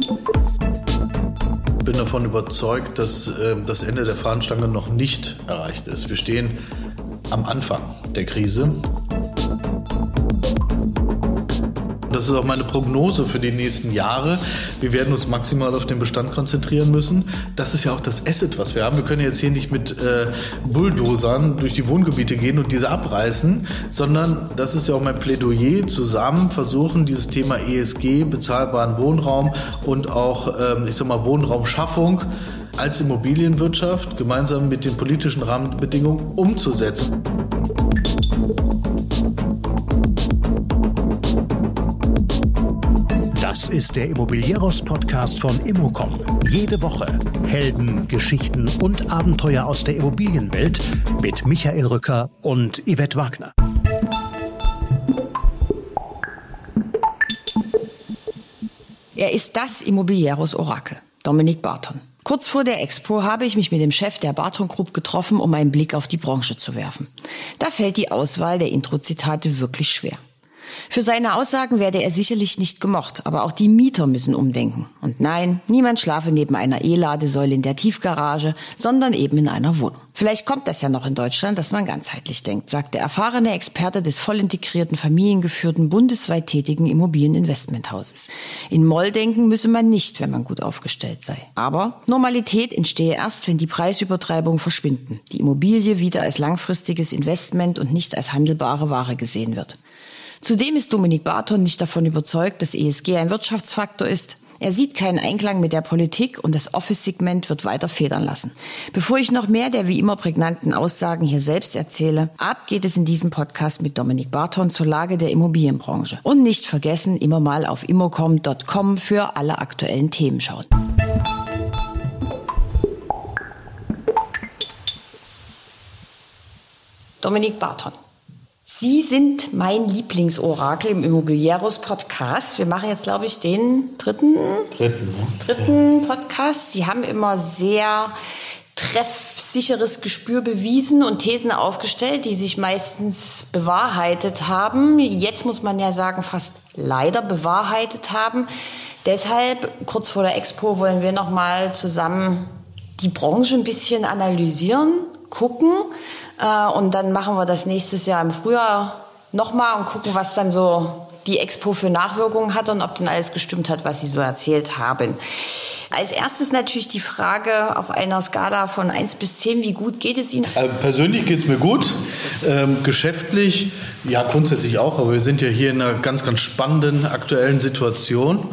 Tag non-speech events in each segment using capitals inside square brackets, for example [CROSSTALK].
Ich bin davon überzeugt, dass äh, das Ende der Fahnenstange noch nicht erreicht ist. Wir stehen am Anfang der Krise. Das ist auch meine Prognose für die nächsten Jahre. Wir werden uns maximal auf den Bestand konzentrieren müssen. Das ist ja auch das Asset, was wir haben. Wir können jetzt hier nicht mit äh, Bulldozern durch die Wohngebiete gehen und diese abreißen, sondern das ist ja auch mein Plädoyer, zusammen versuchen, dieses Thema ESG, bezahlbaren Wohnraum und auch, ähm, ich sag mal, Wohnraumschaffung als Immobilienwirtschaft gemeinsam mit den politischen Rahmenbedingungen umzusetzen. Ist der Immobilieros-Podcast von Immocom. Jede Woche Helden, Geschichten und Abenteuer aus der Immobilienwelt mit Michael Rücker und Yvette Wagner. Er ist das Immobilieros-Orakel, Dominik Barton. Kurz vor der Expo habe ich mich mit dem Chef der Barton Group getroffen, um einen Blick auf die Branche zu werfen. Da fällt die Auswahl der Intro-Zitate wirklich schwer. Für seine Aussagen werde er sicherlich nicht gemocht, aber auch die Mieter müssen umdenken. Und nein, niemand schlafe neben einer E-Ladesäule in der Tiefgarage, sondern eben in einer Wohnung. Vielleicht kommt das ja noch in Deutschland, dass man ganzheitlich denkt, sagt der erfahrene Experte des voll integrierten, familiengeführten, bundesweit tätigen Immobilieninvestmenthauses. In Moll denken müsse man nicht, wenn man gut aufgestellt sei. Aber Normalität entstehe erst, wenn die Preisübertreibungen verschwinden, die Immobilie wieder als langfristiges Investment und nicht als handelbare Ware gesehen wird. Zudem ist Dominik Barton nicht davon überzeugt, dass ESG ein Wirtschaftsfaktor ist. Er sieht keinen Einklang mit der Politik und das Office-Segment wird weiter federn lassen. Bevor ich noch mehr der wie immer prägnanten Aussagen hier selbst erzähle, ab geht es in diesem Podcast mit Dominik Barton zur Lage der Immobilienbranche. Und nicht vergessen, immer mal auf immocom.com für alle aktuellen Themen schauen. Dominik Barton. Sie sind mein Lieblingsorakel im Immobilieros-Podcast. Wir machen jetzt, glaube ich, den dritten, dritten, ne? dritten Podcast. Sie haben immer sehr treffsicheres Gespür bewiesen und Thesen aufgestellt, die sich meistens bewahrheitet haben. Jetzt muss man ja sagen, fast leider bewahrheitet haben. Deshalb, kurz vor der Expo, wollen wir noch mal zusammen die Branche ein bisschen analysieren, gucken, äh, und dann machen wir das nächstes Jahr im Frühjahr nochmal und gucken, was dann so die Expo für Nachwirkungen hat und ob denn alles gestimmt hat, was Sie so erzählt haben. Als erstes natürlich die Frage auf einer Skala von 1 bis 10, wie gut geht es Ihnen? Also persönlich geht es mir gut, ähm, geschäftlich ja grundsätzlich auch, aber wir sind ja hier in einer ganz, ganz spannenden aktuellen Situation,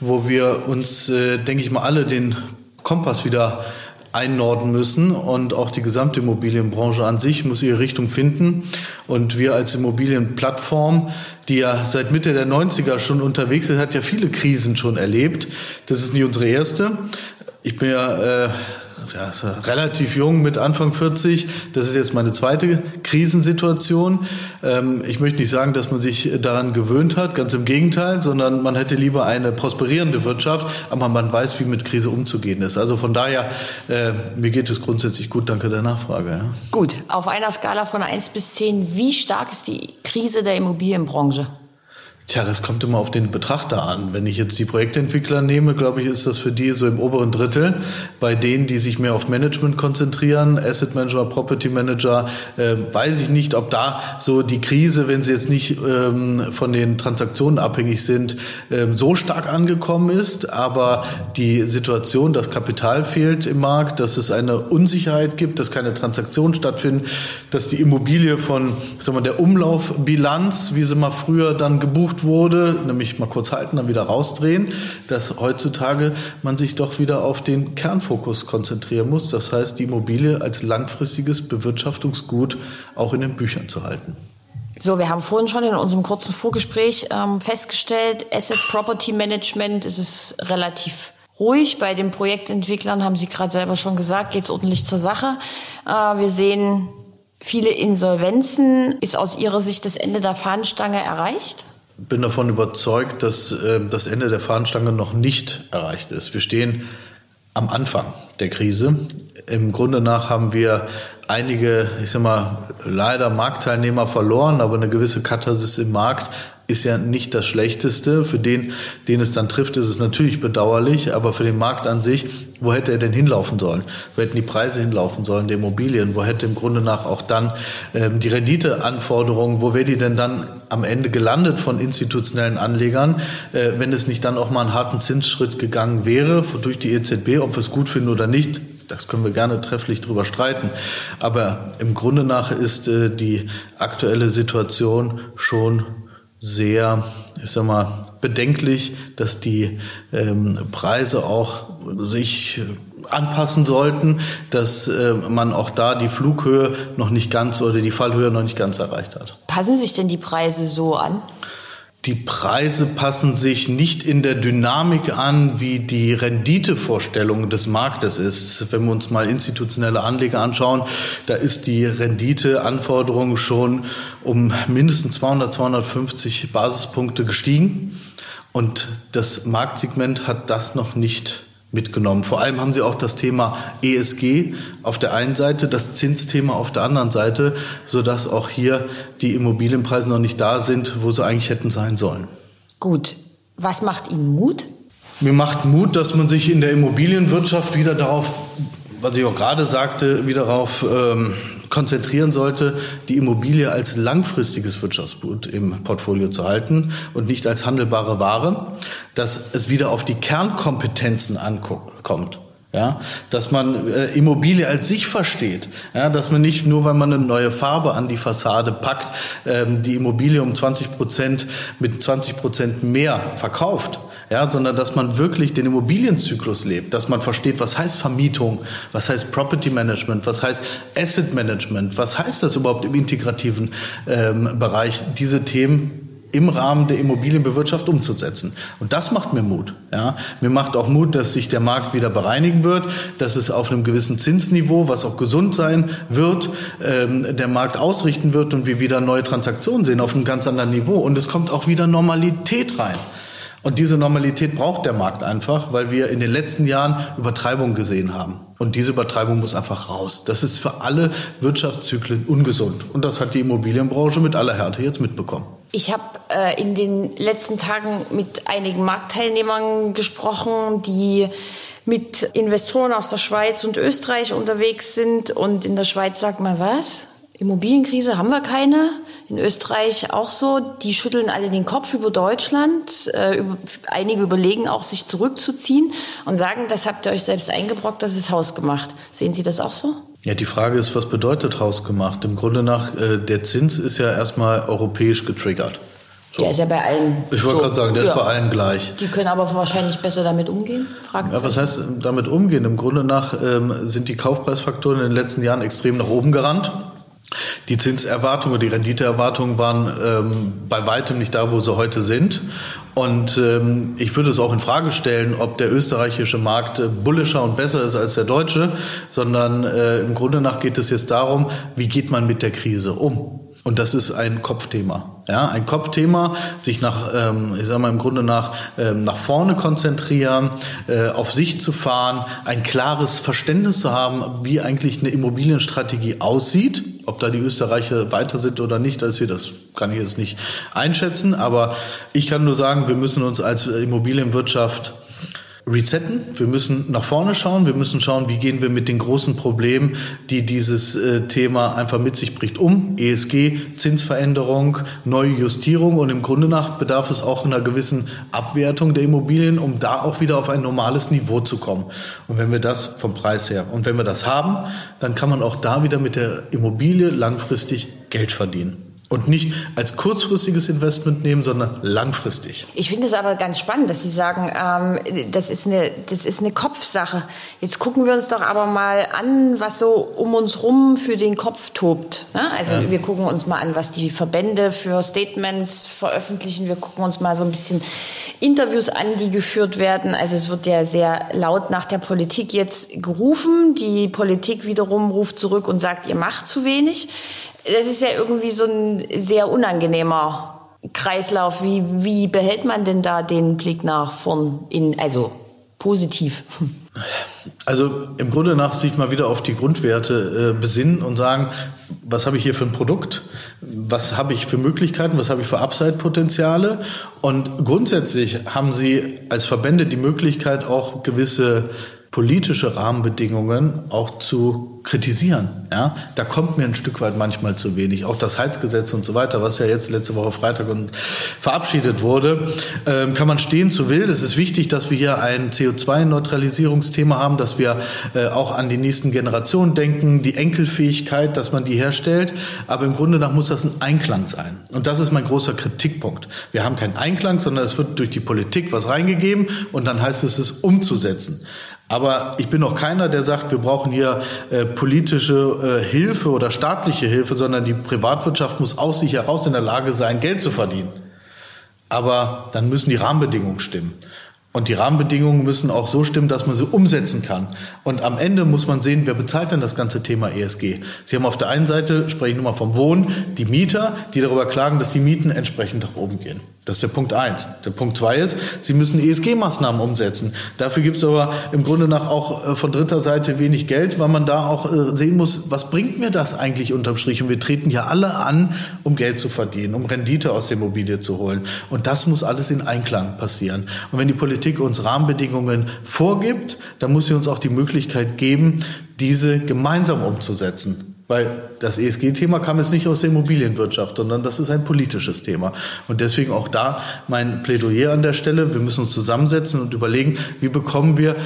wo wir uns, äh, denke ich mal, alle den Kompass wieder einnorden müssen und auch die gesamte Immobilienbranche an sich muss ihre Richtung finden. Und wir als Immobilienplattform, die ja seit Mitte der 90er schon unterwegs ist, hat ja viele Krisen schon erlebt. Das ist nicht unsere erste. Ich bin ja äh, ja, relativ jung mit Anfang 40. Das ist jetzt meine zweite Krisensituation. Ähm, ich möchte nicht sagen, dass man sich daran gewöhnt hat, ganz im Gegenteil, sondern man hätte lieber eine prosperierende Wirtschaft, aber man weiß, wie mit Krise umzugehen ist. Also von daher, äh, mir geht es grundsätzlich gut. Danke der Nachfrage. Ja. Gut, auf einer Skala von 1 bis 10, wie stark ist die Krise der Immobilienbranche? Tja, das kommt immer auf den Betrachter an. Wenn ich jetzt die Projektentwickler nehme, glaube ich, ist das für die so im oberen Drittel. Bei denen, die sich mehr auf Management konzentrieren, Asset Manager, Property Manager, äh, weiß ich nicht, ob da so die Krise, wenn sie jetzt nicht ähm, von den Transaktionen abhängig sind, ähm, so stark angekommen ist. Aber die Situation, dass Kapital fehlt im Markt, dass es eine Unsicherheit gibt, dass keine Transaktionen stattfinden, dass die Immobilie von sagen wir, der Umlaufbilanz, wie sie mal früher dann gebucht versucht wurde, nämlich mal kurz halten, dann wieder rausdrehen, dass heutzutage man sich doch wieder auf den Kernfokus konzentrieren muss. Das heißt, die Immobilie als langfristiges Bewirtschaftungsgut auch in den Büchern zu halten. So, wir haben vorhin schon in unserem kurzen Vorgespräch ähm, festgestellt, Asset Property Management ist es relativ ruhig. Bei den Projektentwicklern haben Sie gerade selber schon gesagt, geht es ordentlich zur Sache. Äh, wir sehen viele Insolvenzen. Ist aus Ihrer Sicht das Ende der Fahnenstange erreicht? Bin davon überzeugt, dass äh, das Ende der Fahnenstange noch nicht erreicht ist. Wir stehen am Anfang der Krise. Im Grunde nach haben wir einige, ich sag mal, leider Marktteilnehmer verloren, aber eine gewisse Katharsis im Markt ist ja nicht das Schlechteste. Für den, den es dann trifft, ist es natürlich bedauerlich, aber für den Markt an sich, wo hätte er denn hinlaufen sollen? Wo hätten die Preise hinlaufen sollen, der Immobilien? Wo hätte im Grunde nach auch dann ähm, die Renditeanforderungen, wo wäre die denn dann am Ende gelandet von institutionellen Anlegern, äh, wenn es nicht dann auch mal einen harten Zinsschritt gegangen wäre durch die EZB, ob wir es gut finden oder nicht? Das können wir gerne trefflich drüber streiten. Aber im Grunde nach ist äh, die aktuelle Situation schon sehr, ich sag mal, bedenklich, dass die ähm, Preise auch sich anpassen sollten, dass äh, man auch da die Flughöhe noch nicht ganz oder die Fallhöhe noch nicht ganz erreicht hat. Passen sich denn die Preise so an? Die Preise passen sich nicht in der Dynamik an, wie die Renditevorstellung des Marktes ist. Wenn wir uns mal institutionelle Anleger anschauen, da ist die Renditeanforderung schon um mindestens 200, 250 Basispunkte gestiegen. Und das Marktsegment hat das noch nicht mitgenommen. Vor allem haben sie auch das Thema ESG auf der einen Seite, das Zinsthema auf der anderen Seite, sodass auch hier die Immobilienpreise noch nicht da sind, wo sie eigentlich hätten sein sollen. Gut. Was macht Ihnen Mut? Mir macht Mut, dass man sich in der Immobilienwirtschaft wieder darauf, was ich auch gerade sagte, wieder darauf ähm, konzentrieren sollte, die Immobilie als langfristiges Wirtschaftsgut im Portfolio zu halten und nicht als handelbare Ware, dass es wieder auf die Kernkompetenzen ankommt. Ja, dass man äh, Immobilie als sich versteht, ja, dass man nicht nur, weil man eine neue Farbe an die Fassade packt, ähm, die Immobilie um 20 Prozent mit 20 Prozent mehr verkauft, ja, sondern dass man wirklich den Immobilienzyklus lebt, dass man versteht, was heißt Vermietung, was heißt Property Management, was heißt Asset Management, was heißt das überhaupt im integrativen ähm, Bereich, diese Themen im Rahmen der Immobilienbewirtschaft umzusetzen. Und das macht mir Mut. Ja. Mir macht auch Mut, dass sich der Markt wieder bereinigen wird, dass es auf einem gewissen Zinsniveau, was auch gesund sein wird, ähm, der Markt ausrichten wird und wir wieder neue Transaktionen sehen auf einem ganz anderen Niveau. Und es kommt auch wieder Normalität rein. Und diese Normalität braucht der Markt einfach, weil wir in den letzten Jahren Übertreibung gesehen haben. Und diese Übertreibung muss einfach raus. Das ist für alle Wirtschaftszyklen ungesund. Und das hat die Immobilienbranche mit aller Härte jetzt mitbekommen. Ich habe äh, in den letzten Tagen mit einigen Marktteilnehmern gesprochen, die mit Investoren aus der Schweiz und Österreich unterwegs sind. Und in der Schweiz sagt man, was? Immobilienkrise haben wir keine. In Österreich auch so. Die schütteln alle den Kopf über Deutschland. Äh, über, einige überlegen auch, sich zurückzuziehen und sagen, das habt ihr euch selbst eingebrockt, das ist hausgemacht. Sehen Sie das auch so? Ja, die Frage ist, was bedeutet hausgemacht? Im Grunde nach, äh, der Zins ist ja erstmal europäisch getriggert. So. Der ist ja bei allen. Ich wollte so. gerade sagen, der ja. ist bei allen gleich. Die können aber wahrscheinlich besser damit umgehen? Ja, was heißt damit umgehen? Im Grunde nach ähm, sind die Kaufpreisfaktoren in den letzten Jahren extrem nach oben gerannt. Die Zinserwartungen, die Renditeerwartungen waren ähm, bei weitem nicht da, wo sie heute sind. Und ähm, ich würde es auch in Frage stellen, ob der österreichische Markt äh, bullischer und besser ist als der deutsche, sondern äh, im Grunde nach geht es jetzt darum, wie geht man mit der Krise um? Und das ist ein Kopfthema. Ja, ein Kopfthema, sich nach, ähm, ich sag mal im Grunde nach, ähm, nach vorne konzentrieren, äh, auf sich zu fahren, ein klares Verständnis zu haben, wie eigentlich eine Immobilienstrategie aussieht. Ob da die Österreicher weiter sind oder nicht, als wir, das kann ich jetzt nicht einschätzen. Aber ich kann nur sagen, wir müssen uns als Immobilienwirtschaft resetten. Wir müssen nach vorne schauen. Wir müssen schauen, wie gehen wir mit den großen Problemen, die dieses äh, Thema einfach mit sich bringt, um. ESG, Zinsveränderung, neue Justierung und im Grunde nach bedarf es auch einer gewissen Abwertung der Immobilien, um da auch wieder auf ein normales Niveau zu kommen. Und wenn wir das vom Preis her und wenn wir das haben, dann kann man auch da wieder mit der Immobilie langfristig Geld verdienen und nicht als kurzfristiges Investment nehmen, sondern langfristig. Ich finde es aber ganz spannend, dass Sie sagen, ähm, das, ist eine, das ist eine Kopfsache. Jetzt gucken wir uns doch aber mal an, was so um uns rum für den Kopf tobt. Ne? Also ja. wir gucken uns mal an, was die Verbände für Statements veröffentlichen. Wir gucken uns mal so ein bisschen Interviews an, die geführt werden. Also es wird ja sehr laut nach der Politik jetzt gerufen. Die Politik wiederum ruft zurück und sagt, ihr macht zu wenig das ist ja irgendwie so ein sehr unangenehmer Kreislauf. Wie, wie behält man denn da den Blick nach vorn in, also positiv? Also im Grunde nach sich mal wieder auf die Grundwerte äh, besinnen und sagen, was habe ich hier für ein Produkt, was habe ich für Möglichkeiten, was habe ich für Upside-Potenziale und grundsätzlich haben Sie als Verbände die Möglichkeit auch gewisse politische Rahmenbedingungen auch zu kritisieren. Ja, da kommt mir ein Stück weit manchmal zu wenig. Auch das Heizgesetz und so weiter, was ja jetzt letzte Woche Freitag verabschiedet wurde, ähm, kann man stehen zu wild. Es ist wichtig, dass wir hier ein CO2-Neutralisierungsthema haben, dass wir äh, auch an die nächsten Generationen denken, die Enkelfähigkeit, dass man die herstellt. Aber im Grunde nach muss das ein Einklang sein. Und das ist mein großer Kritikpunkt. Wir haben keinen Einklang, sondern es wird durch die Politik was reingegeben und dann heißt es, es umzusetzen. Aber ich bin auch keiner, der sagt, wir brauchen hier äh, politische äh, Hilfe oder staatliche Hilfe, sondern die Privatwirtschaft muss aus sich heraus in der Lage sein, Geld zu verdienen. Aber dann müssen die Rahmenbedingungen stimmen. Und die Rahmenbedingungen müssen auch so stimmen, dass man sie umsetzen kann. Und am Ende muss man sehen, wer bezahlt denn das ganze Thema ESG? Sie haben auf der einen Seite, spreche ich nur mal vom Wohnen, die Mieter, die darüber klagen, dass die Mieten entsprechend nach oben gehen. Das ist der Punkt eins. Der Punkt zwei ist, Sie müssen ESG-Maßnahmen umsetzen. Dafür gibt es aber im Grunde nach auch äh, von dritter Seite wenig Geld, weil man da auch äh, sehen muss, was bringt mir das eigentlich unterm Strich? Und wir treten ja alle an, um Geld zu verdienen, um Rendite aus der Immobilie zu holen. Und das muss alles in Einklang passieren. Und wenn die Politik uns Rahmenbedingungen vorgibt, dann muss sie uns auch die Möglichkeit geben, diese gemeinsam umzusetzen. Weil das ESG-Thema kam jetzt nicht aus der Immobilienwirtschaft, sondern das ist ein politisches Thema. Und deswegen auch da mein Plädoyer an der Stelle. Wir müssen uns zusammensetzen und überlegen, wie bekommen wir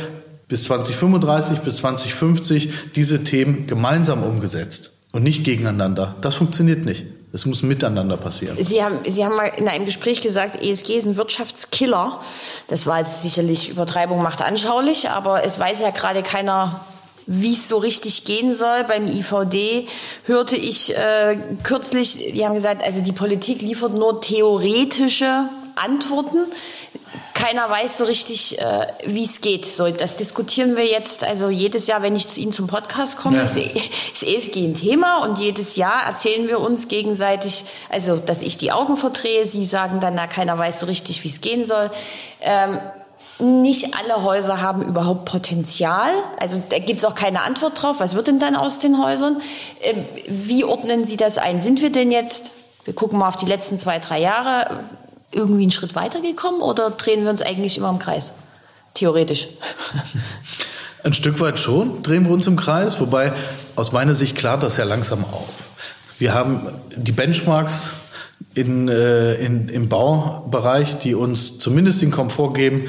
bis 2035, bis 2050 diese Themen gemeinsam umgesetzt und nicht gegeneinander. Das funktioniert nicht. Es muss miteinander passieren. Sie haben, Sie haben mal in einem Gespräch gesagt, ESG ist ein Wirtschaftskiller. Das war jetzt sicherlich Übertreibung macht anschaulich, aber es weiß ja gerade keiner, wie es so richtig gehen soll. Beim IVD hörte ich äh, kürzlich, die haben gesagt, also die Politik liefert nur theoretische Antworten. Keiner weiß so richtig, äh, wie es geht. So, das diskutieren wir jetzt. Also jedes Jahr, wenn ich zu Ihnen zum Podcast komme, ja. ist, ist ESG ein Thema und jedes Jahr erzählen wir uns gegenseitig, also dass ich die Augen verdrehe. Sie sagen dann, na keiner weiß so richtig, wie es gehen soll. Ähm, nicht alle Häuser haben überhaupt Potenzial. Also da gibt es auch keine Antwort drauf. Was wird denn dann aus den Häusern? Ähm, wie ordnen Sie das ein? Sind wir denn jetzt, wir gucken mal auf die letzten zwei, drei Jahre, irgendwie einen Schritt weitergekommen oder drehen wir uns eigentlich immer im Kreis? Theoretisch. [LAUGHS] Ein Stück weit schon drehen wir uns im Kreis, wobei aus meiner Sicht klart das ja langsam auf. Wir haben die Benchmarks in, äh, in, im Baubereich, die uns zumindest den Komfort geben,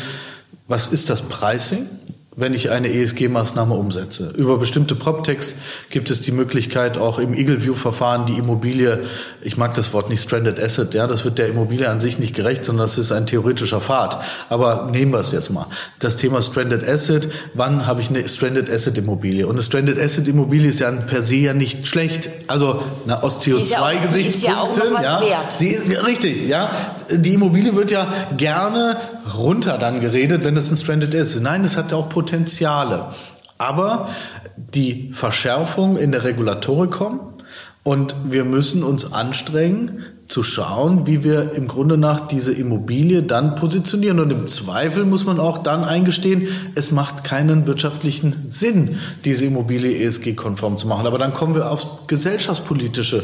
was ist das Pricing? Wenn ich eine ESG-Maßnahme umsetze. Über bestimmte PropTechs gibt es die Möglichkeit, auch im Eagle View-Verfahren die Immobilie, ich mag das Wort nicht Stranded Asset, ja, das wird der Immobilie an sich nicht gerecht, sondern das ist ein theoretischer Pfad. Aber nehmen wir es jetzt mal. Das Thema Stranded Asset, wann habe ich eine Stranded Asset Immobilie? Und eine Stranded Asset Immobilie ist ja per se ja nicht schlecht. Also na, aus CO2-Gesichtspunkten. Ja, auch, ja, ja wert. Sie ist richtig, ja. Die Immobilie wird ja gerne runter dann geredet, wenn das ein Stranded ist. Nein, es hat ja auch Potenziale. Aber die Verschärfung in der Regulatorik kommt und wir müssen uns anstrengen, zu schauen, wie wir im Grunde nach diese Immobilie dann positionieren. Und im Zweifel muss man auch dann eingestehen, es macht keinen wirtschaftlichen Sinn, diese Immobilie ESG-konform zu machen. Aber dann kommen wir aufs gesellschaftspolitische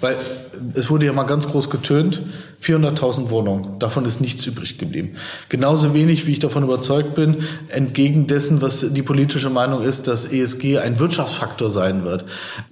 weil es wurde ja mal ganz groß getönt, 400.000 Wohnungen, davon ist nichts übrig geblieben. Genauso wenig, wie ich davon überzeugt bin, entgegen dessen, was die politische Meinung ist, dass ESG ein Wirtschaftsfaktor sein wird.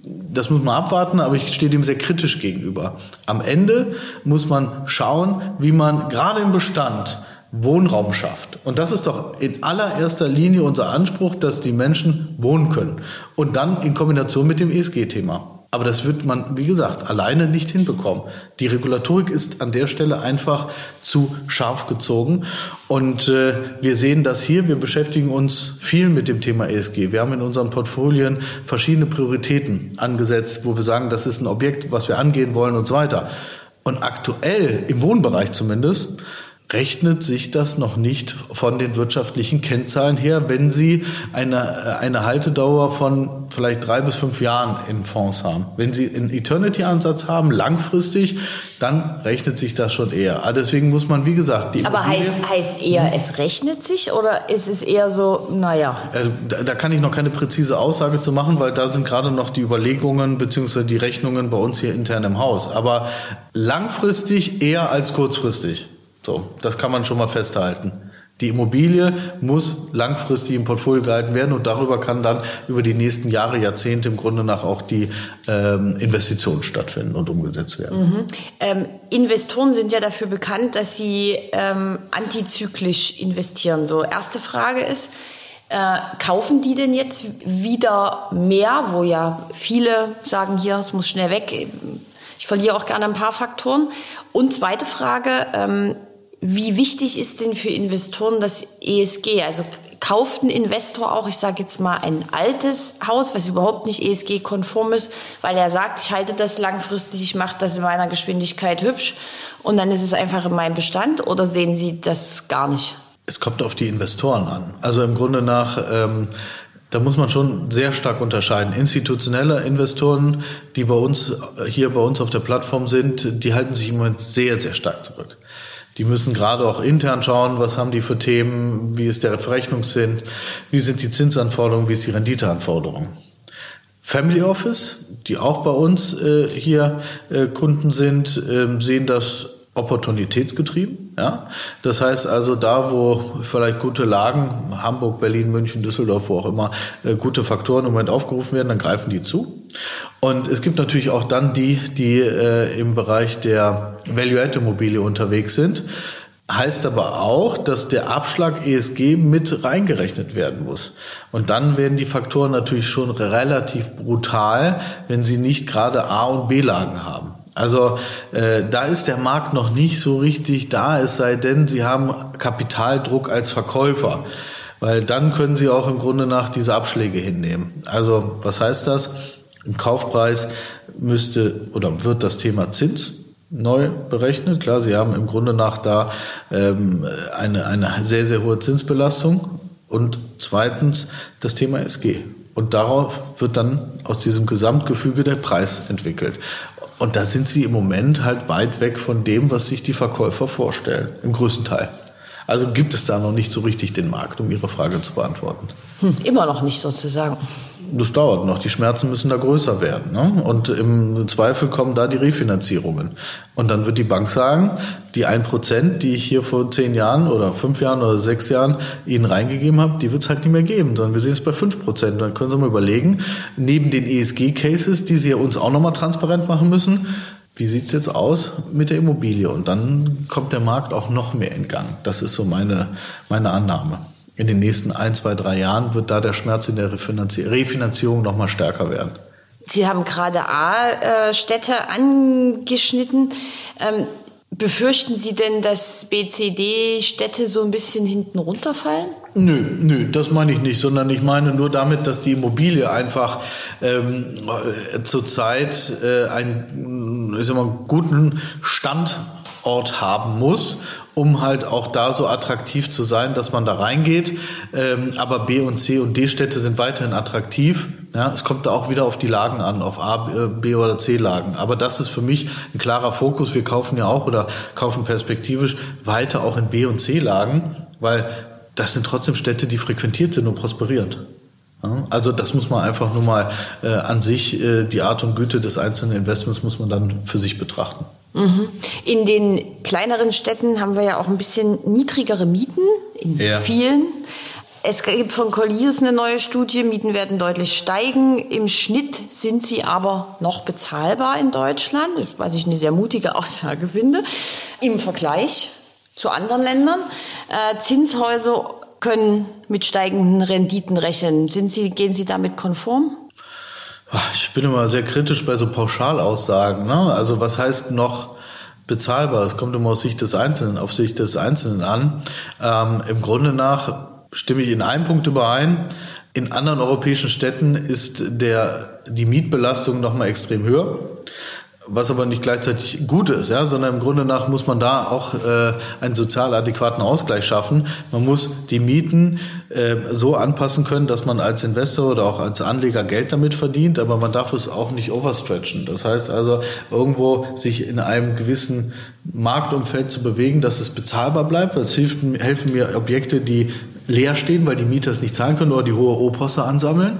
Das muss man abwarten, aber ich stehe dem sehr kritisch gegenüber. Am Ende muss man schauen, wie man gerade im Bestand Wohnraum schafft. Und das ist doch in allererster Linie unser Anspruch, dass die Menschen wohnen können. Und dann in Kombination mit dem ESG-Thema. Aber das wird man, wie gesagt, alleine nicht hinbekommen. Die Regulatorik ist an der Stelle einfach zu scharf gezogen. Und äh, wir sehen das hier. Wir beschäftigen uns viel mit dem Thema ESG. Wir haben in unseren Portfolien verschiedene Prioritäten angesetzt, wo wir sagen, das ist ein Objekt, was wir angehen wollen und so weiter. Und aktuell, im Wohnbereich zumindest, rechnet sich das noch nicht von den wirtschaftlichen Kennzahlen her, wenn Sie eine, eine Haltedauer von vielleicht drei bis fünf Jahren in Fonds haben. Wenn Sie einen Eternity-Ansatz haben, langfristig, dann rechnet sich das schon eher. Aber ah, deswegen muss man, wie gesagt, die Aber heißt, heißt eher, hm? es rechnet sich oder ist es eher so, naja? Äh, da, da kann ich noch keine präzise Aussage zu machen, weil da sind gerade noch die Überlegungen bzw. die Rechnungen bei uns hier intern im Haus. Aber langfristig eher als kurzfristig. So, das kann man schon mal festhalten. Die Immobilie muss langfristig im Portfolio gehalten werden und darüber kann dann über die nächsten Jahre, Jahrzehnte im Grunde nach auch die ähm, Investitionen stattfinden und umgesetzt werden. Mhm. Ähm, Investoren sind ja dafür bekannt, dass sie ähm, antizyklisch investieren. So, erste Frage ist, äh, kaufen die denn jetzt wieder mehr, wo ja viele sagen, hier, es muss schnell weg. Ich verliere auch gerne ein paar Faktoren. Und zweite Frage, ähm, wie wichtig ist denn für Investoren das ESG? Also kauft ein Investor auch, ich sage jetzt mal, ein altes Haus, was überhaupt nicht ESG-konform ist, weil er sagt, ich halte das langfristig, ich mache das in meiner Geschwindigkeit hübsch und dann ist es einfach in meinem Bestand oder sehen Sie das gar nicht? Es kommt auf die Investoren an. Also im Grunde nach ähm, da muss man schon sehr stark unterscheiden. Institutionelle Investoren, die bei uns hier bei uns auf der Plattform sind, die halten sich im Moment sehr, sehr stark zurück. Die müssen gerade auch intern schauen, was haben die für Themen, wie ist der Verrechnungssinn, wie sind die Zinsanforderungen, wie ist die Renditeanforderung. Family Office, die auch bei uns äh, hier äh, Kunden sind, äh, sehen das opportunitätsgetrieben. Ja? Das heißt also, da wo vielleicht gute Lagen, Hamburg, Berlin, München, Düsseldorf, wo auch immer, äh, gute Faktoren im Moment aufgerufen werden, dann greifen die zu. Und es gibt natürlich auch dann die, die äh, im Bereich der Value-Add-Immobilie unterwegs sind. Heißt aber auch, dass der Abschlag ESG mit reingerechnet werden muss. Und dann werden die Faktoren natürlich schon relativ brutal, wenn sie nicht gerade A- und B-Lagen haben. Also äh, da ist der Markt noch nicht so richtig da, es sei denn, Sie haben Kapitaldruck als Verkäufer. Weil dann können Sie auch im Grunde nach diese Abschläge hinnehmen. Also was heißt das? Im Kaufpreis müsste oder wird das Thema Zins neu berechnet. Klar, Sie haben im Grunde nach da ähm, eine, eine sehr, sehr hohe Zinsbelastung. Und zweitens das Thema SG. Und darauf wird dann aus diesem Gesamtgefüge der Preis entwickelt. Und da sind sie im Moment halt weit weg von dem, was sich die Verkäufer vorstellen, im größten Teil. Also gibt es da noch nicht so richtig den Markt, um Ihre Frage zu beantworten. Hm, immer noch nicht sozusagen das dauert noch. Die Schmerzen müssen da größer werden. Ne? Und im Zweifel kommen da die Refinanzierungen. Und dann wird die Bank sagen, die ein Prozent, die ich hier vor zehn Jahren oder fünf Jahren oder sechs Jahren Ihnen reingegeben habe, die wird es halt nicht mehr geben, sondern wir sehen es bei fünf Prozent. Dann können Sie mal überlegen, neben den ESG-Cases, die Sie ja uns auch nochmal transparent machen müssen, wie sieht es jetzt aus mit der Immobilie? Und dann kommt der Markt auch noch mehr in Gang. Das ist so meine, meine Annahme in den nächsten ein, zwei, drei Jahren wird da der Schmerz in der Refinanzierung noch mal stärker werden. Sie haben gerade A-Städte angeschnitten. Ähm, befürchten Sie denn, dass BCD-Städte so ein bisschen hinten runterfallen? Nö, nö, das meine ich nicht, sondern ich meine nur damit, dass die Immobilie einfach ähm, zurzeit äh, einen ich sag mal, guten Standort haben muss um halt auch da so attraktiv zu sein, dass man da reingeht. Ähm, aber B und C und D Städte sind weiterhin attraktiv. Ja, es kommt da auch wieder auf die Lagen an, auf A, äh, B oder C Lagen. Aber das ist für mich ein klarer Fokus. Wir kaufen ja auch oder kaufen perspektivisch weiter auch in B und C Lagen, weil das sind trotzdem Städte, die frequentiert sind und prosperieren. Also das muss man einfach nur mal äh, an sich, äh, die Art und Güte des einzelnen Investments muss man dann für sich betrachten. Mhm. In den kleineren Städten haben wir ja auch ein bisschen niedrigere Mieten, in ja. vielen. Es gibt von Colliers eine neue Studie, Mieten werden deutlich steigen. Im Schnitt sind sie aber noch bezahlbar in Deutschland, was ich eine sehr mutige Aussage finde, im Vergleich zu anderen Ländern. Äh, Zinshäuser können mit steigenden Renditen rechnen. Sind sie, gehen Sie damit konform? Ich bin immer sehr kritisch bei so Pauschalaussagen. Ne? Also was heißt noch bezahlbar? Es kommt immer aus Sicht des Einzelnen, auf Sicht des Einzelnen an. Ähm, Im Grunde nach stimme ich in einem Punkt überein. In anderen europäischen Städten ist der, die Mietbelastung noch mal extrem höher was aber nicht gleichzeitig gut ist, ja, sondern im Grunde nach muss man da auch äh, einen sozial adäquaten Ausgleich schaffen. Man muss die Mieten äh, so anpassen können, dass man als Investor oder auch als Anleger Geld damit verdient, aber man darf es auch nicht overstretchen. Das heißt also irgendwo sich in einem gewissen Marktumfeld zu bewegen, dass es bezahlbar bleibt. Das hilft, helfen mir Objekte, die leer stehen, weil die Mieter es nicht zahlen können oder die hohe O-Poste ansammeln.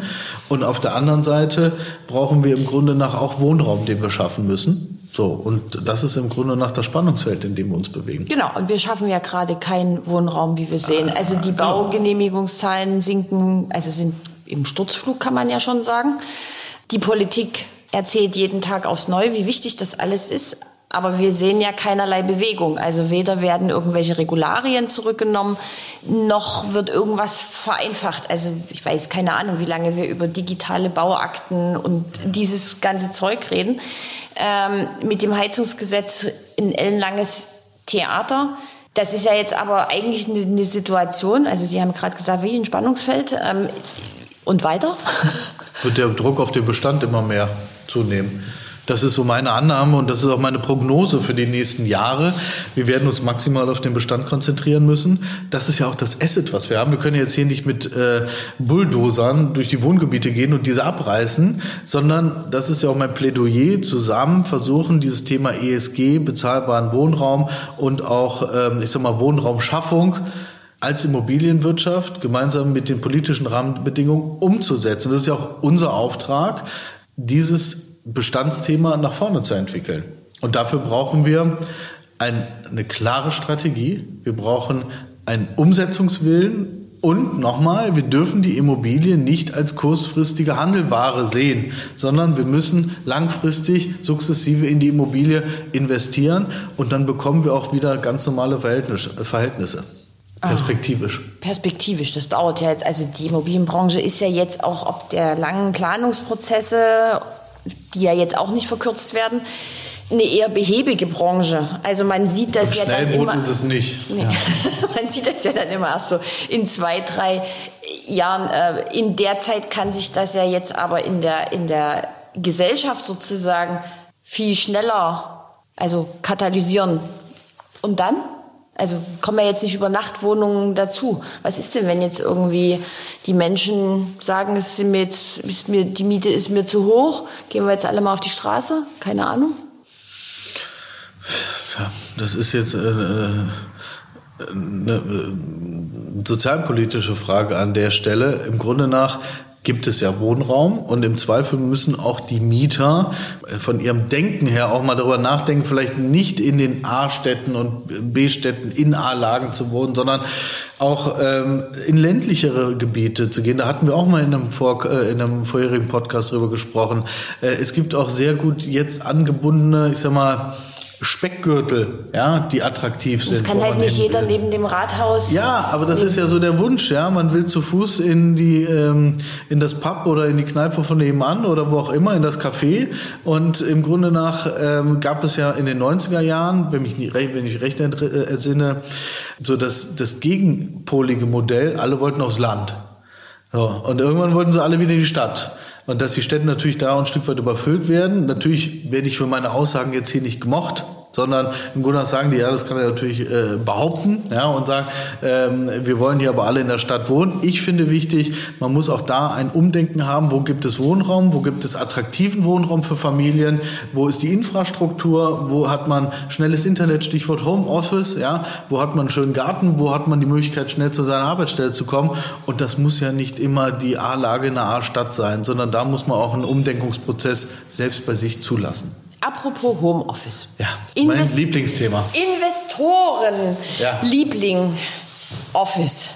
Und auf der anderen Seite brauchen wir im Grunde nach auch Wohnraum, den wir schaffen müssen. So, und das ist im Grunde nach das Spannungsfeld, in dem wir uns bewegen. Genau, und wir schaffen ja gerade keinen Wohnraum, wie wir sehen. Also die. Baugenehmigungszahlen sinken, also sind im Sturzflug, kann man ja schon sagen. Die Politik erzählt jeden Tag aufs Neue, wie wichtig das alles ist. Aber wir sehen ja keinerlei Bewegung. Also weder werden irgendwelche Regularien zurückgenommen, noch wird irgendwas vereinfacht. Also ich weiß keine Ahnung, wie lange wir über digitale Bauakten und dieses ganze Zeug reden. Ähm, mit dem Heizungsgesetz in ellenlanges Theater. Das ist ja jetzt aber eigentlich eine, eine Situation, also Sie haben gerade gesagt, wie ein Spannungsfeld. Ähm, und weiter? Wird der Druck auf den Bestand immer mehr zunehmen? Das ist so meine Annahme und das ist auch meine Prognose für die nächsten Jahre. Wir werden uns maximal auf den Bestand konzentrieren müssen. Das ist ja auch das Asset, was wir haben. Wir können jetzt hier nicht mit äh, Bulldozern durch die Wohngebiete gehen und diese abreißen, sondern das ist ja auch mein Plädoyer, zusammen versuchen, dieses Thema ESG, bezahlbaren Wohnraum und auch, ähm, ich sag mal, Wohnraumschaffung als Immobilienwirtschaft gemeinsam mit den politischen Rahmenbedingungen umzusetzen. Das ist ja auch unser Auftrag, dieses Bestandsthema nach vorne zu entwickeln. Und dafür brauchen wir ein, eine klare Strategie. Wir brauchen einen Umsetzungswillen und nochmal, wir dürfen die Immobilie nicht als kurzfristige Handelware sehen, sondern wir müssen langfristig sukzessive in die Immobilie investieren und dann bekommen wir auch wieder ganz normale Verhältnisse. Ah. Perspektivisch. Ah, perspektivisch, das dauert ja jetzt. Also die Immobilienbranche ist ja jetzt auch ob der langen Planungsprozesse die ja jetzt auch nicht verkürzt werden, eine eher behäbige Branche. Also man sieht das ja dann immer. ist es nicht. Nee. Ja. [LAUGHS] man sieht das ja dann immer erst so in zwei, drei Jahren. Äh, in der Zeit kann sich das ja jetzt aber in der in der Gesellschaft sozusagen viel schneller, also katalysieren. Und dann? Also kommen ja jetzt nicht über Nachtwohnungen dazu. Was ist denn, wenn jetzt irgendwie die Menschen sagen, es ist mir jetzt, ist mir, die Miete ist mir zu hoch, gehen wir jetzt alle mal auf die Straße? Keine Ahnung. Ja, das ist jetzt äh, äh eine äh, sozialpolitische Frage an der Stelle. Im Grunde nach gibt es ja Wohnraum und im Zweifel müssen auch die Mieter von ihrem Denken her auch mal darüber nachdenken, vielleicht nicht in den A-Städten und B-Städten in A-Lagen zu wohnen, sondern auch ähm, in ländlichere Gebiete zu gehen. Da hatten wir auch mal in einem, Vor äh, in einem vorherigen Podcast drüber gesprochen. Äh, es gibt auch sehr gut jetzt angebundene, ich sag mal, Speckgürtel, ja, die attraktiv sind. Das kann halt nicht jeder neben dem Rathaus. Ja, aber das ist ja so der Wunsch, ja. Man will zu Fuß in die ähm, in das Pub oder in die Kneipe von nebenan oder wo auch immer in das Café. Und im Grunde nach ähm, gab es ja in den 90er Jahren, wenn mich nicht, wenn ich recht entsinne, so das das gegenpolige Modell. Alle wollten aufs Land. So, und irgendwann wollten sie alle wieder in die Stadt. Und dass die Städte natürlich da ein Stück weit überfüllt werden. Natürlich werde ich für meine Aussagen jetzt hier nicht gemocht sondern im Grunde sagen die, ja, das kann er natürlich äh, behaupten, ja, und sagen, ähm, wir wollen hier aber alle in der Stadt wohnen. Ich finde wichtig, man muss auch da ein Umdenken haben, wo gibt es Wohnraum, wo gibt es attraktiven Wohnraum für Familien, wo ist die Infrastruktur, wo hat man schnelles Internet, Stichwort Homeoffice, ja, wo hat man einen schönen Garten, wo hat man die Möglichkeit, schnell zu seiner Arbeitsstelle zu kommen. Und das muss ja nicht immer die A-Lage in einer A-Stadt sein, sondern da muss man auch einen Umdenkungsprozess selbst bei sich zulassen. Apropos Homeoffice. Ja, mein Invest Lieblingsthema. Investoren. Ja. Liebling. Office.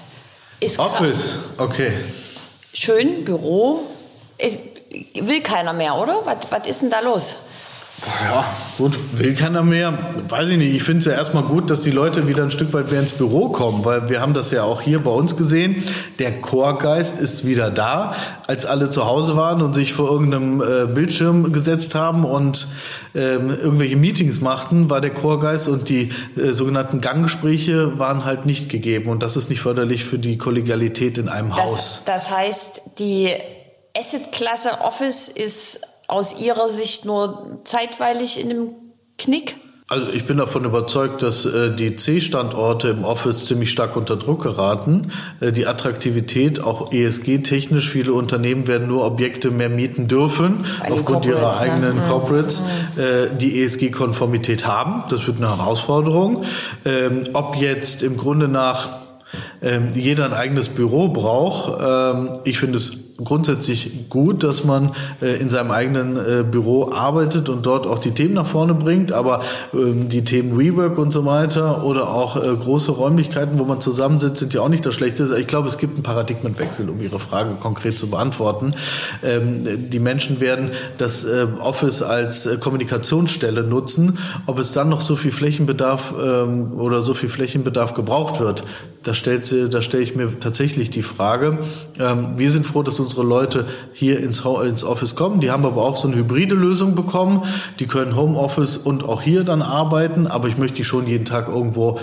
Ist Office, okay. Schön, Büro. Ist, will keiner mehr, oder? Was, was ist denn da los? Ja, gut, will keiner mehr. Weiß ich nicht. Ich finde es ja erstmal gut, dass die Leute wieder ein Stück weit mehr ins Büro kommen, weil wir haben das ja auch hier bei uns gesehen. Der Chorgeist ist wieder da, als alle zu Hause waren und sich vor irgendeinem äh, Bildschirm gesetzt haben und ähm, irgendwelche Meetings machten, war der Chorgeist und die äh, sogenannten Ganggespräche waren halt nicht gegeben. Und das ist nicht förderlich für die Kollegialität in einem das, Haus. Das heißt, die Assetklasse Office ist aus Ihrer Sicht nur zeitweilig in einem Knick? Also ich bin davon überzeugt, dass äh, die C-Standorte im Office ziemlich stark unter Druck geraten. Äh, die Attraktivität, auch ESG-technisch, viele Unternehmen werden nur Objekte mehr mieten dürfen, aufgrund ihrer ne? eigenen Mhm. Corporates, äh, die ESG-Konformität haben. Das wird eine Herausforderung. Ähm, ob jetzt im Grunde nach ähm, jeder ein eigenes Büro braucht, ähm, ich finde es grundsätzlich gut, dass man äh, in seinem eigenen äh, Büro arbeitet und dort auch die Themen nach vorne bringt, aber ähm, die Themen Rework und so weiter oder auch äh, große Räumlichkeiten, wo man zusammensitzt, sind ja auch nicht das Schlechteste. Ich glaube, es gibt einen Paradigmenwechsel, um Ihre Frage konkret zu beantworten. Ähm, die Menschen werden das äh, Office als äh, Kommunikationsstelle nutzen. Ob es dann noch so viel Flächenbedarf ähm, oder so viel Flächenbedarf gebraucht wird, da stellt da stelle ich mir tatsächlich die Frage. Ähm, wir sind froh, dass unsere Leute hier ins, ins Office kommen. Die haben aber auch so eine hybride Lösung bekommen. Die können Homeoffice und auch hier dann arbeiten, aber ich möchte die schon jeden Tag irgendwo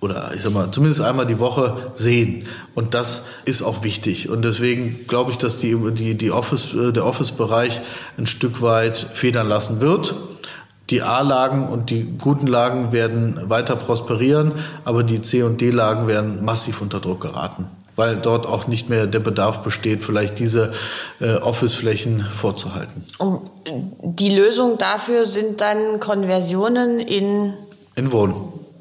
oder ich sag mal, zumindest einmal die Woche sehen. Und das ist auch wichtig. Und deswegen glaube ich, dass die, die, die Office, äh, der Office-Bereich ein Stück weit federn lassen wird. Die A-Lagen und die guten Lagen werden weiter prosperieren, aber die C- und D-Lagen werden massiv unter Druck geraten, weil dort auch nicht mehr der Bedarf besteht, vielleicht diese äh, Office-Flächen vorzuhalten. Und die Lösung dafür sind dann Konversionen in In Wohnen.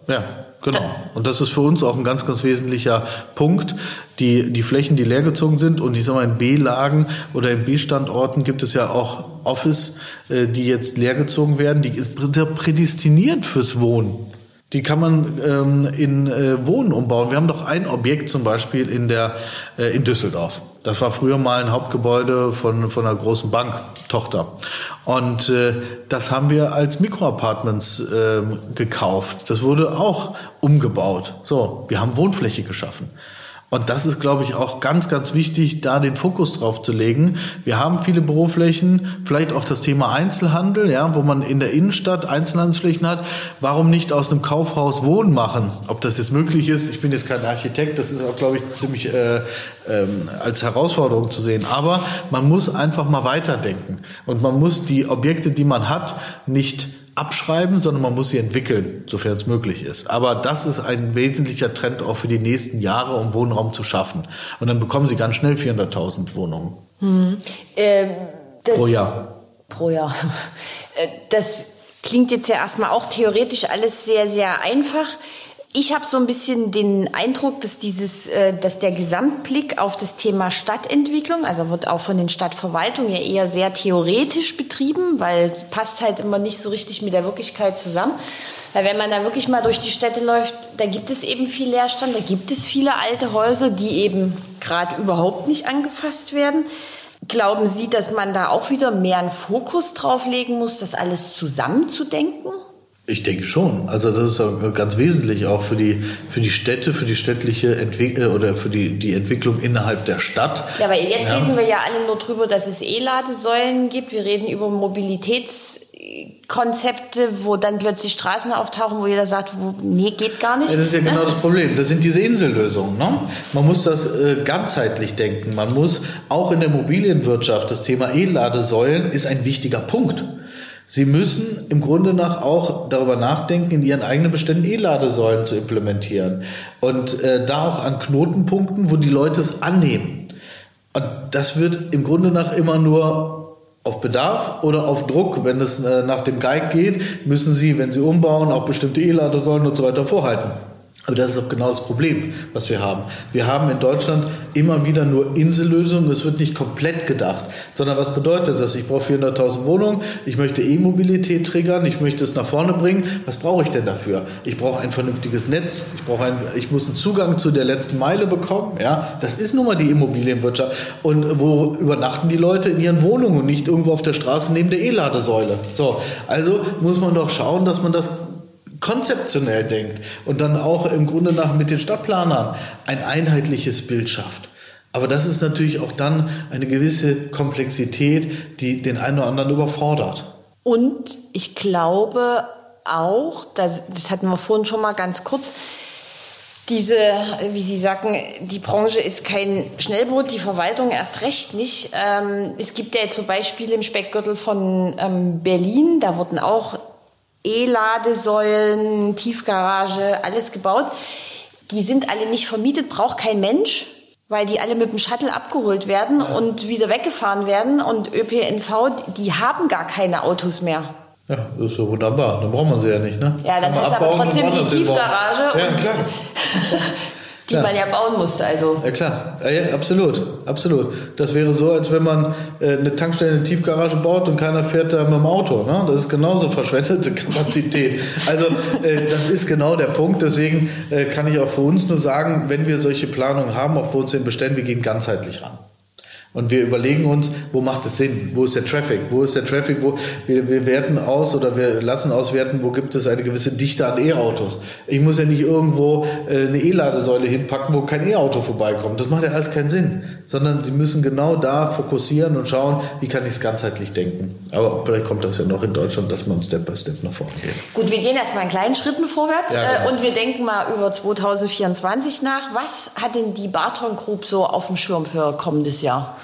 Ja, genau. Und das ist für uns auch ein ganz, ganz wesentlicher Punkt. Die, die Flächen, die leergezogen sind und ich sag mal, in B-Lagen oder in B-Standorten gibt es ja auch Office, äh, die jetzt leergezogen werden. Die ist prä- prädestiniert fürs Wohnen. Die kann man ähm, in äh, Wohnen umbauen. Wir haben doch ein Objekt zum Beispiel in der äh, in Düsseldorf. Das war früher mal ein Hauptgebäude von von einer großen Bank Tochter und äh, das haben wir als Mikroapartments ähm, gekauft. Das wurde auch umgebaut. So, wir haben Wohnfläche geschaffen. Und das ist, glaube ich, auch ganz, ganz wichtig, da den Fokus drauf zu legen. Wir haben viele Büroflächen, vielleicht auch das Thema Einzelhandel, ja, wo man in der Innenstadt Einzelhandelsflächen hat. Warum nicht aus einem Kaufhaus Wohnen machen? Ob das jetzt möglich ist, ich bin jetzt kein Architekt, das ist auch, glaube ich, ziemlich äh, ähm, als Herausforderung zu sehen. Aber man muss einfach mal weiterdenken. Und man muss die Objekte, die man hat, nicht abschreiben, sondern man muss sie entwickeln, sofern es möglich ist. Aber das ist ein wesentlicher Trend auch für die nächsten Jahre, um Wohnraum zu schaffen. Und dann bekommen Sie ganz schnell 400.000 Wohnungen ähm, das, pro Jahr. Pro Jahr. [LAUGHS] Äh, Das klingt jetzt ja erstmal auch theoretisch alles sehr, sehr einfach. Ich habe so ein bisschen den Eindruck, dass dieses, äh, dass der Gesamtblick auf das Thema Stadtentwicklung, also wird auch von den Stadtverwaltungen ja eher sehr theoretisch betrieben, weil passt halt immer nicht so richtig mit der Wirklichkeit zusammen. Weil wenn man da wirklich mal durch die Städte läuft, da gibt es eben viel Leerstand, da gibt es viele alte Häuser, die eben gerade überhaupt nicht angefasst werden. Glauben Sie, dass man da auch wieder mehr einen Fokus drauf legen muss, das alles zusammenzudenken? Ich denke schon. Also das ist ganz wesentlich auch für die für die Städte, für die städtliche Entwicklung oder für die die Entwicklung innerhalb der Stadt. Ja, aber jetzt Ja. reden wir ja alle nur drüber, dass es E-Ladesäulen gibt. Wir reden über Mobilitätskonzepte, wo dann plötzlich Straßen auftauchen, wo jeder sagt, wo, nee, geht gar nicht. Ja, das ist ja Ne? genau das Problem. Das sind diese Insellösungen. Ne? Man muss das äh, ganzheitlich denken. Man muss auch in der Immobilienwirtschaft, das Thema E-Ladesäulen ist ein wichtiger Punkt. Sie müssen im Grunde nach auch darüber nachdenken, in Ihren eigenen Beständen E-Ladesäulen zu implementieren. Und äh, da auch an Knotenpunkten, wo die Leute es annehmen. Und das wird im Grunde nach immer nur auf Bedarf oder auf Druck. Wenn es äh, nach dem Geig geht, müssen Sie, wenn Sie umbauen, auch bestimmte E-Ladesäulen und so weiter vorhalten. Aber das ist auch genau das Problem, was wir haben. Wir haben in Deutschland immer wieder nur Insellösungen. Es wird nicht komplett gedacht, sondern was bedeutet das? Ich brauche 400.000 Wohnungen. Ich möchte E-Mobilität triggern. Ich möchte es nach vorne bringen. Was brauche ich denn dafür? Ich brauche ein vernünftiges Netz. Ich brauche ein, ich muss einen Zugang zu der letzten Meile bekommen. Ja, das ist nun mal die Immobilienwirtschaft. Und wo übernachten die Leute in ihren Wohnungen und nicht irgendwo auf der Straße neben der E-Ladesäule? So. Also muss man doch schauen, dass man das konzeptionell denkt und dann auch im Grunde nach mit den Stadtplanern ein einheitliches Bild schafft. Aber das ist natürlich auch dann eine gewisse Komplexität, die den einen oder anderen überfordert. Und ich glaube auch, das, hatten wir vorhin schon mal ganz kurz, diese, wie Sie sagen, die Branche ist kein Schnellboot, die Verwaltung erst recht nicht. Ähm, es gibt ja jetzt so Beispiele im Speckgürtel von ähm, Berlin, da wurden auch E-Ladesäulen, Tiefgarage, alles gebaut. Die sind alle nicht vermietet, braucht kein Mensch, weil die alle mit dem Shuttle abgeholt werden ja. und wieder weggefahren werden. Und ÖPNV, die haben gar keine Autos mehr. Ja, das ist so wunderbar. Dann brauchen wir sie ja nicht, ne? Ja, dann hast du aber trotzdem die Tiefgarage. Ja, klar. [LAUGHS] die klar. man ja bauen musste. Also. Ja klar, ja, absolut, absolut. Das wäre so, als wenn man äh, eine Tankstelle, eine Tiefgarage baut und keiner fährt da mit dem Auto. Ne? Das ist genauso verschwendete [LAUGHS] Kapazität. also äh, das ist genau der Punkt. Deswegen äh, kann ich auch für uns nur sagen, wenn wir solche Planungen haben, auch bei uns in Beständen, wir gehen ganzheitlich ran. Und wir überlegen uns, wo macht es Sinn? Wo ist der Traffic? Wo ist der Traffic? Wo, wir, wir werten aus oder wir lassen auswerten, wo gibt es eine gewisse Dichte an E-Autos. Ich muss ja nicht irgendwo äh, eine E-Ladesäule hinpacken, wo kein E-Auto vorbeikommt. Das macht ja alles keinen Sinn. Sondern Sie müssen genau da fokussieren und schauen, wie kann ich es ganzheitlich denken. Aber vielleicht kommt das ja noch in Deutschland, dass man Step by Step nach vorne geht. Gut, wir gehen erstmal in kleinen Schritten vorwärts ja, genau. äh, und wir denken mal über 2024 nach. Was hat denn die Barton Group so auf dem Schirm für kommendes Jahr?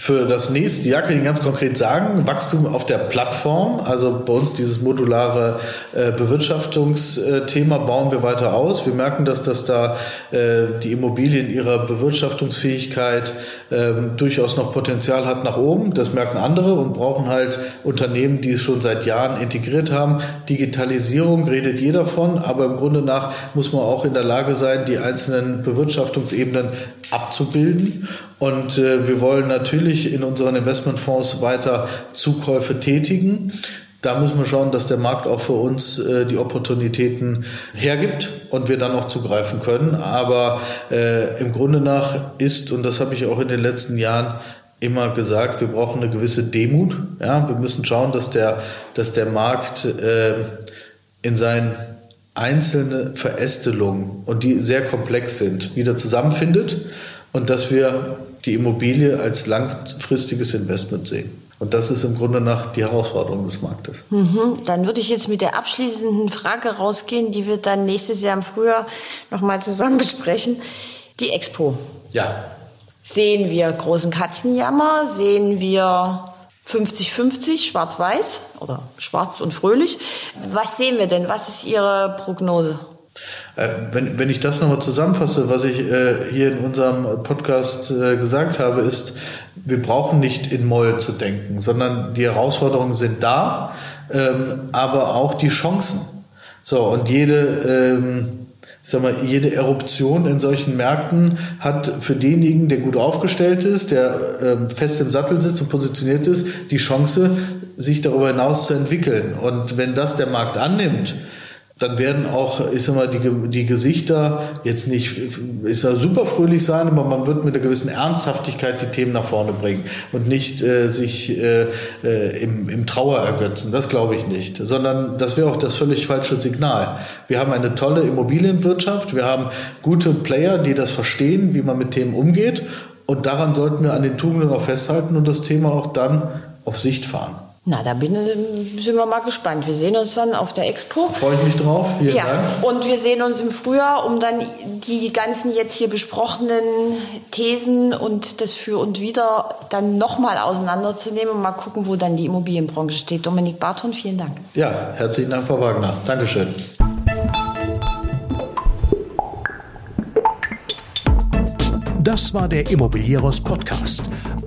Für das nächste Jahr kann ich ganz konkret sagen, Wachstum auf der Plattform, also bei uns dieses modulare äh, Bewirtschaftungsthema bauen wir weiter aus. Wir merken, dass das da äh, die Immobilien ihrer Bewirtschaftungsfähigkeit äh, durchaus noch Potenzial hat nach oben. Das merken andere und brauchen halt Unternehmen, die es schon seit Jahren integriert haben. Digitalisierung redet jeder von, aber im Grunde nach muss man auch in der Lage sein, die einzelnen Bewirtschaftungsebenen abzubilden. Und äh, wir wollen natürlich in unseren Investmentfonds weiter Zukäufe tätigen. Da müssen wir schauen, dass der Markt auch für uns äh, die Opportunitäten hergibt und wir dann auch zugreifen können. Aber äh, im Grunde nach ist, und das habe ich auch in den letzten Jahren immer gesagt, wir brauchen eine gewisse Demut. Ja, wir müssen schauen, dass der, dass der Markt äh, in seinen einzelne Verästelungen und die sehr komplex sind, wieder zusammenfindet und dass wir die Immobilie als langfristiges Investment sehen. Und das ist im Grunde nach die Herausforderung des Marktes. Mhm. Dann würde ich jetzt mit der abschließenden Frage rausgehen, die wir dann nächstes Jahr im Frühjahr nochmal zusammen [LAUGHS] besprechen. Die Expo. Ja. Sehen wir großen Katzenjammer? Sehen wir 50-50, schwarz-weiß oder schwarz und fröhlich? Was sehen wir denn? Was ist Ihre Prognose? Äh, wenn, wenn ich das nochmal zusammenfasse, was ich äh, hier in unserem Podcast äh, gesagt habe, ist, wir brauchen nicht in Moll zu denken, sondern die Herausforderungen sind da, ähm, aber auch die Chancen. So, und jede, ähm, sag mal, jede Eruption in solchen Märkten hat für denjenigen, der gut aufgestellt ist, der ähm, fest im Sattel sitzt und positioniert ist, die Chance, sich darüber hinaus zu entwickeln. Und wenn das der Markt annimmt, dann werden auch, ich sag mal, die, die Gesichter jetzt nicht, ist ja super fröhlich sein, aber man wird mit einer gewissen Ernsthaftigkeit die Themen nach vorne bringen und nicht äh, sich äh, äh, im, im Trauer ergötzen. Das glaube ich nicht, sondern das wäre auch das völlig falsche Signal. Wir haben eine tolle Immobilienwirtschaft, wir haben gute Player, die das verstehen, wie man mit Themen umgeht und daran sollten wir an den Tugenden auch festhalten und das Thema auch dann auf Sicht fahren. Na, da bin, sind wir mal gespannt. Wir sehen uns dann auf der Expo. Freue ich mich drauf. Vielen ja, Dank. und wir sehen uns im Frühjahr, um dann die ganzen jetzt hier besprochenen Thesen und das Für und Wider dann nochmal auseinanderzunehmen und mal gucken, wo dann die Immobilienbranche steht. Dominik Barton, vielen Dank. Ja, herzlichen Dank, Frau Wagner. Dankeschön. Das war der Immobilieros Podcast.